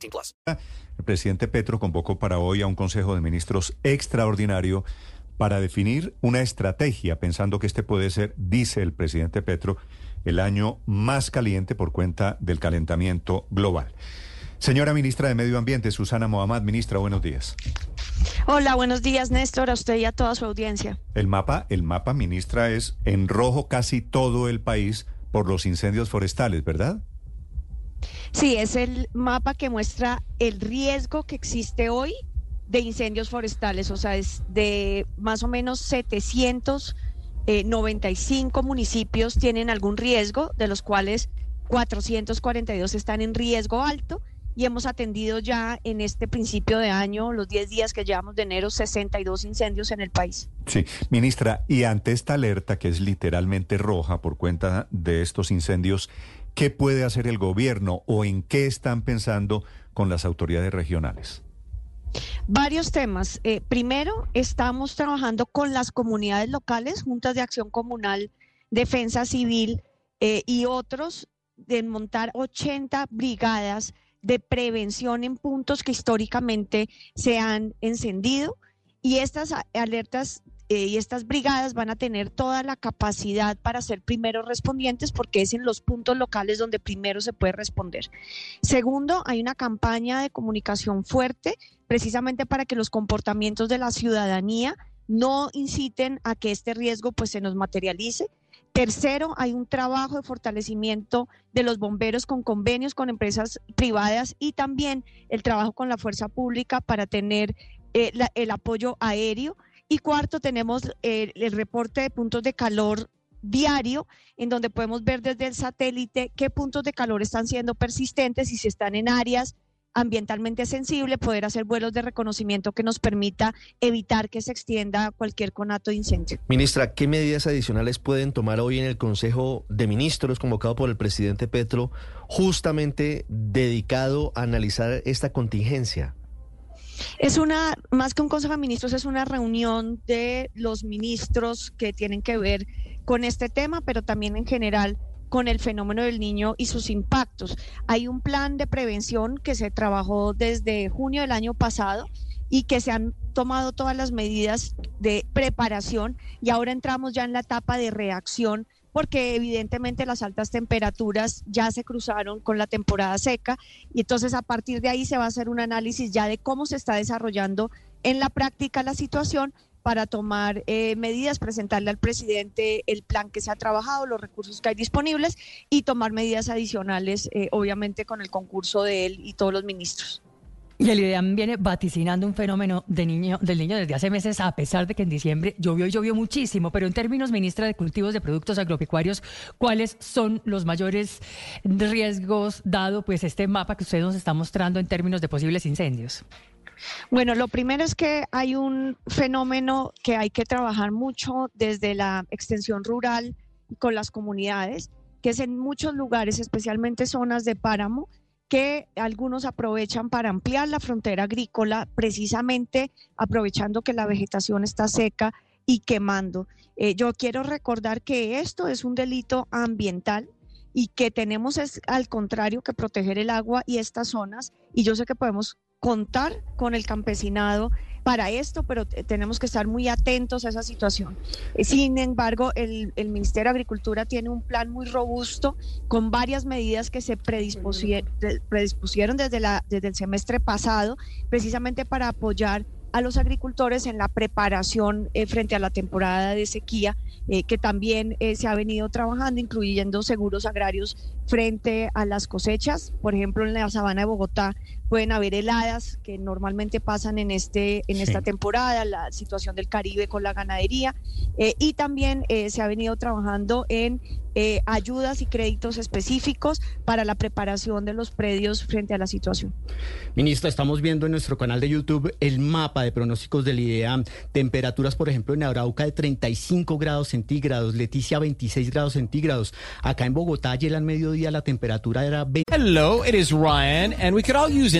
18 plus. El presidente Petro convocó para hoy a un Consejo de Ministros extraordinario para definir una estrategia, pensando que este puede ser, dice el presidente Petro, el año más caliente por cuenta del calentamiento global. Señora ministra de Medio Ambiente, Susana Mohamed, ministra, buenos días. Hola, buenos días, Néstor, a usted y a toda su audiencia. El mapa, el mapa, ministra, es en rojo casi todo el país por los incendios forestales, ¿verdad? Sí, es el mapa que muestra el riesgo que existe hoy de incendios forestales, o sea, es de más o menos 795 municipios tienen algún riesgo, de los cuales 442 están en riesgo alto y hemos atendido ya en este principio de año, los 10 días que llevamos de enero, 62 incendios en el país. Sí, ministra, y ante esta alerta que es literalmente roja por cuenta de estos incendios, ¿qué puede hacer el gobierno o en qué están pensando con las autoridades regionales? Varios temas. Eh, primero, estamos trabajando con las comunidades locales, juntas de acción comunal, defensa civil eh, y otros, de montar 80 brigadas de prevención en puntos que históricamente se han encendido. Y estas alertas eh, y estas brigadas van a tener toda la capacidad para ser primeros respondientes porque es en los puntos locales donde primero se puede responder. Segundo, hay una campaña de comunicación fuerte precisamente para que los comportamientos de la ciudadanía no inciten a que este riesgo pues se nos materialice. Tercero, hay un trabajo de fortalecimiento de los bomberos con convenios con empresas privadas y también el trabajo con la fuerza pública para tener eh, el apoyo aéreo. Y cuarto, tenemos el, el reporte de puntos de calor diario, en donde podemos ver desde el satélite qué puntos de calor están siendo persistentes y si están en áreas ambientalmente sensibles, poder hacer vuelos de reconocimiento que nos permita evitar que se extienda cualquier conato de incendio. Ministra, ¿qué medidas adicionales pueden tomar hoy en el Consejo de Ministros convocado por el presidente Petro, justamente dedicado a analizar esta contingencia? Es una, más que un Consejo de Ministros, es una reunión de los ministros que tienen que ver con este tema, pero también en general con el fenómeno del niño y sus impactos. Hay un plan de prevención que se trabajó desde junio del año pasado y que se han tomado todas las medidas de preparación y ahora entramos ya en la etapa de reacción porque evidentemente las altas temperaturas ya se cruzaron con la temporada seca y entonces a partir de ahí se va a hacer un análisis ya de cómo se está desarrollando en la práctica la situación para tomar eh, medidas, presentarle al presidente el plan que se ha trabajado, los recursos que hay disponibles y tomar medidas adicionales, eh, obviamente con el concurso de él y todos los ministros. Y el IDEAM viene vaticinando un fenómeno de niño, del niño desde hace meses, a pesar de que en diciembre llovió y llovió muchísimo. Pero en términos, ministra de Cultivos de Productos Agropecuarios, ¿cuáles son los mayores riesgos dado pues este mapa que usted nos está mostrando en términos de posibles incendios? Bueno, lo primero es que hay un fenómeno que hay que trabajar mucho desde la extensión rural con las comunidades, que es en muchos lugares, especialmente zonas de páramo, que algunos aprovechan para ampliar la frontera agrícola, precisamente aprovechando que la vegetación está seca y quemando. Eh, yo quiero recordar que esto es un delito ambiental y que tenemos es al contrario que proteger el agua y estas zonas y yo sé que podemos contar con el campesinado para esto, pero tenemos que estar muy atentos a esa situación. Eh, sin embargo, el, el, Ministerio de Agricultura tiene un plan muy robusto con varias medidas que se predispusieron, predispusieron desde, la, desde el semestre pasado, precisamente para apoyar a los agricultores en la preparación eh, frente a la temporada de sequía, eh, que también eh, se ha venido trabajando, incluyendo seguros agrarios frente a las cosechas. Por ejemplo, en la sabana de Bogotá pueden haber heladas que normalmente pasan en, este, en esta temporada, la situación del Caribe con la ganadería, eh, y también eh, se ha venido trabajando en eh, ayudas y créditos específicos para la preparación de los predios frente a la situación. Ministra, estamos viendo en nuestro canal de YouTube el mapa de pronósticos del IDEAM. Temperaturas, por ejemplo, en Arauca de 35 grados centígrados, Leticia 26 grados centígrados. Acá en Bogotá, ayer al mediodía la temperatura era 20. Hello, it is Ryan, and we could all use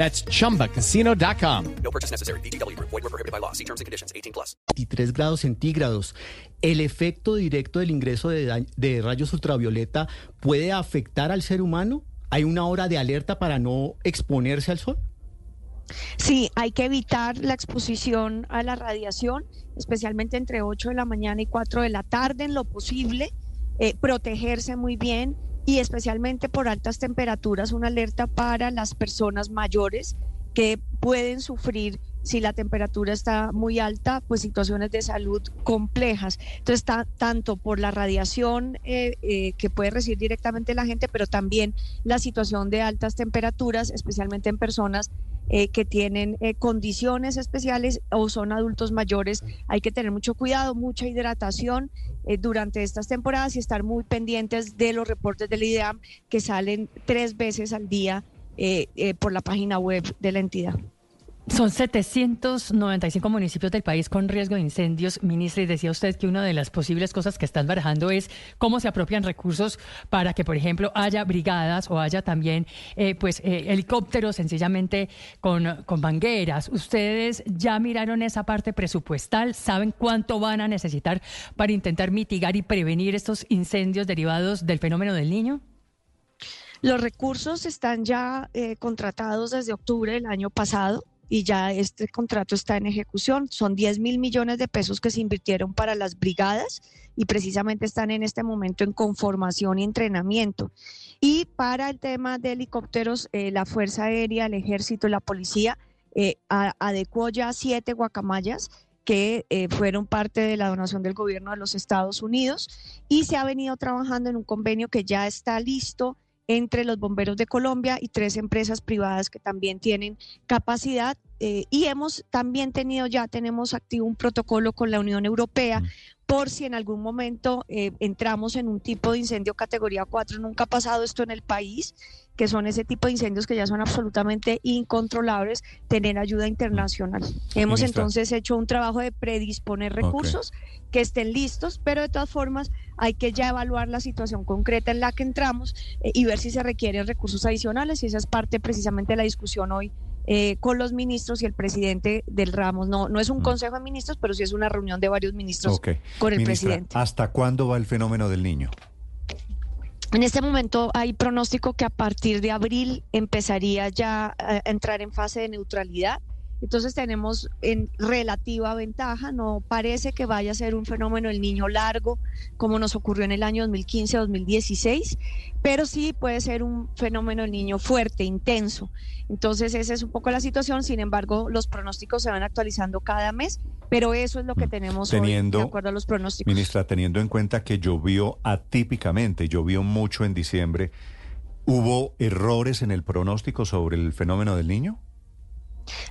That's chumbacasino.com. No purchase necessary. VGW Group. Void were prohibited by law. See terms and conditions. 18 plus. 23 grados centígrados. ¿El efecto directo del ingreso de, de rayos ultravioleta puede afectar al ser humano? ¿Hay una hora de alerta para no exponerse al sol? Sí, hay que evitar la exposición a la radiación, especialmente entre 8 de la mañana y 4 de la tarde en lo posible, eh, protegerse muy bien y especialmente por altas temperaturas, una alerta para las personas mayores que pueden sufrir si la temperatura está muy alta, pues situaciones de salud complejas. Entonces, ta- tanto por la radiación eh, eh, que puede recibir directamente la gente, pero también la situación de altas temperaturas, especialmente en personas eh, que tienen eh, condiciones especiales o son adultos mayores. Hay que tener mucho cuidado, mucha hidratación eh, durante estas temporadas y estar muy pendientes de los reportes del IDEAM que salen tres veces al día por la página web de la entidad. Son 795 municipios del país con riesgo de incendios, ministra, y decía usted que una de las posibles cosas que están barajando es cómo se apropian recursos para que, por ejemplo, haya brigadas o haya también eh, pues eh, helicópteros sencillamente con, con mangueras. ¿Ustedes ya miraron esa parte presupuestal? ¿Saben cuánto van a necesitar para intentar mitigar y prevenir estos incendios derivados del fenómeno del niño? Los recursos están ya eh, contratados desde octubre del año pasado y ya este contrato está en ejecución. Son 10 mil millones de pesos que se invirtieron para las brigadas y precisamente están en este momento en conformación y entrenamiento. Y para el tema de helicópteros, eh, la Fuerza Aérea, el Ejército la Policía eh, adecuó ya siete guacamayas que eh, fueron parte de la donación del gobierno de los Estados Unidos y se ha venido trabajando en un convenio que ya está listo entre los bomberos de Colombia y tres empresas privadas que también tienen capacidad eh, y hemos también tenido ya tenemos activo un protocolo con la Unión Europea por si en algún momento eh, entramos en un tipo de incendio categoría 4, nunca ha pasado esto en el país, que son ese tipo de incendios que ya son absolutamente incontrolables, tener ayuda internacional. Hemos Ministra. entonces hecho un trabajo de predisponer recursos que estén listos, pero de todas formas hay que ya evaluar la situación concreta en la que entramos eh, y ver si se requieren recursos adicionales y esa es parte precisamente de la discusión hoy eh, con los ministros y el presidente del Ramos. No, no es un Mm. consejo de ministros, pero sí es una reunión de varios ministros con el Ministra, presidente. ¿Hasta cuándo va el fenómeno del niño? En este momento hay pronóstico que a partir de abril empezaría ya a entrar en fase de neutralidad. Entonces tenemos en relativa ventaja, no parece que vaya a ser un fenómeno del niño largo como nos ocurrió en el año 2015-2016, pero sí puede ser un fenómeno del niño fuerte, intenso. Entonces esa es un poco la situación, sin embargo los pronósticos se van actualizando cada mes, pero eso es lo que tenemos Teniendo- hoy de acuerdo a los pronósticos. Ministra, teniendo en cuenta que llovió atípicamente, llovió mucho en diciembre, ¿hubo errores en el pronóstico sobre el fenómeno del niño?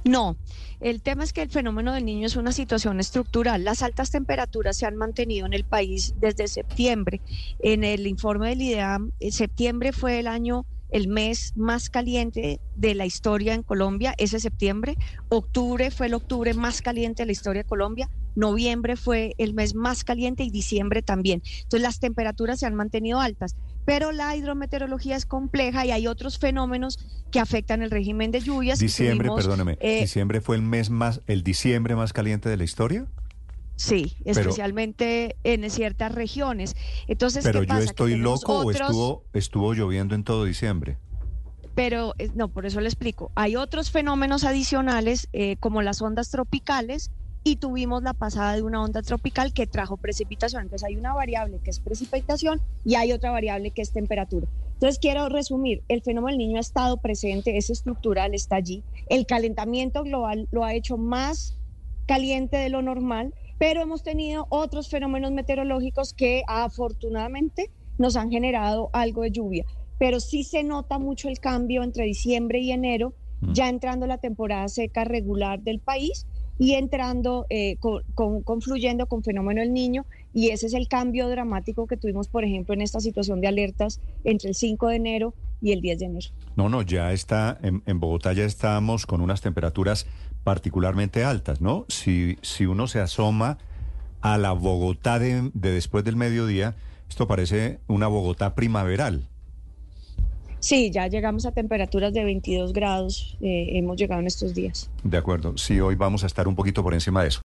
No, el tema es que el fenómeno del niño es una situación estructural. Las altas temperaturas se han mantenido en el país desde septiembre. En el informe del IDEAM, eh, septiembre fue el año, el mes más caliente de la historia en Colombia, ese septiembre. Octubre fue el octubre más caliente de la historia de Colombia. Noviembre fue el mes más caliente y diciembre también. Entonces las temperaturas se han mantenido altas. Pero la hidrometeorología es compleja y hay otros fenómenos que afectan el régimen de lluvias. Diciembre, Tuvimos, perdóneme, eh, ¿diciembre fue el mes más, el diciembre más caliente de la historia? Sí, Pero- especialmente en ciertas regiones. Entonces, Pero ¿qué yo pasa? Estoy loco o estuvo, estuvo lloviendo en todo diciembre. Pero eh, no, por eso le explico. Hay otros fenómenos adicionales, eh, como las ondas tropicales, y tuvimos la pasada de una onda tropical que trajo precipitación. Entonces hay una variable que es precipitación y hay otra variable que es temperatura. Entonces quiero resumir, el fenómeno del niño ha estado presente, es estructural, está allí. El calentamiento global lo ha hecho más caliente de lo normal, pero hemos tenido otros fenómenos meteorológicos que afortunadamente nos han generado algo de lluvia. Pero sí se nota mucho el cambio entre diciembre y enero, ya entrando la temporada seca regular del país y entrando, eh, con, con- confluyendo con fenómeno del niño. Y ese es el cambio dramático que tuvimos, por ejemplo, en esta situación de alertas entre el 5 de enero y el 10 de enero. No, no, ya está, en, en Bogotá ya estamos con unas temperaturas particularmente altas, ¿no? Si, si uno se asoma a la Bogotá de, de después del mediodía, esto parece una Bogotá primaveral. Sí, ya llegamos a temperaturas de 22 grados, eh, hemos llegado en estos días. De acuerdo, sí, hoy vamos a estar un poquito por encima de eso.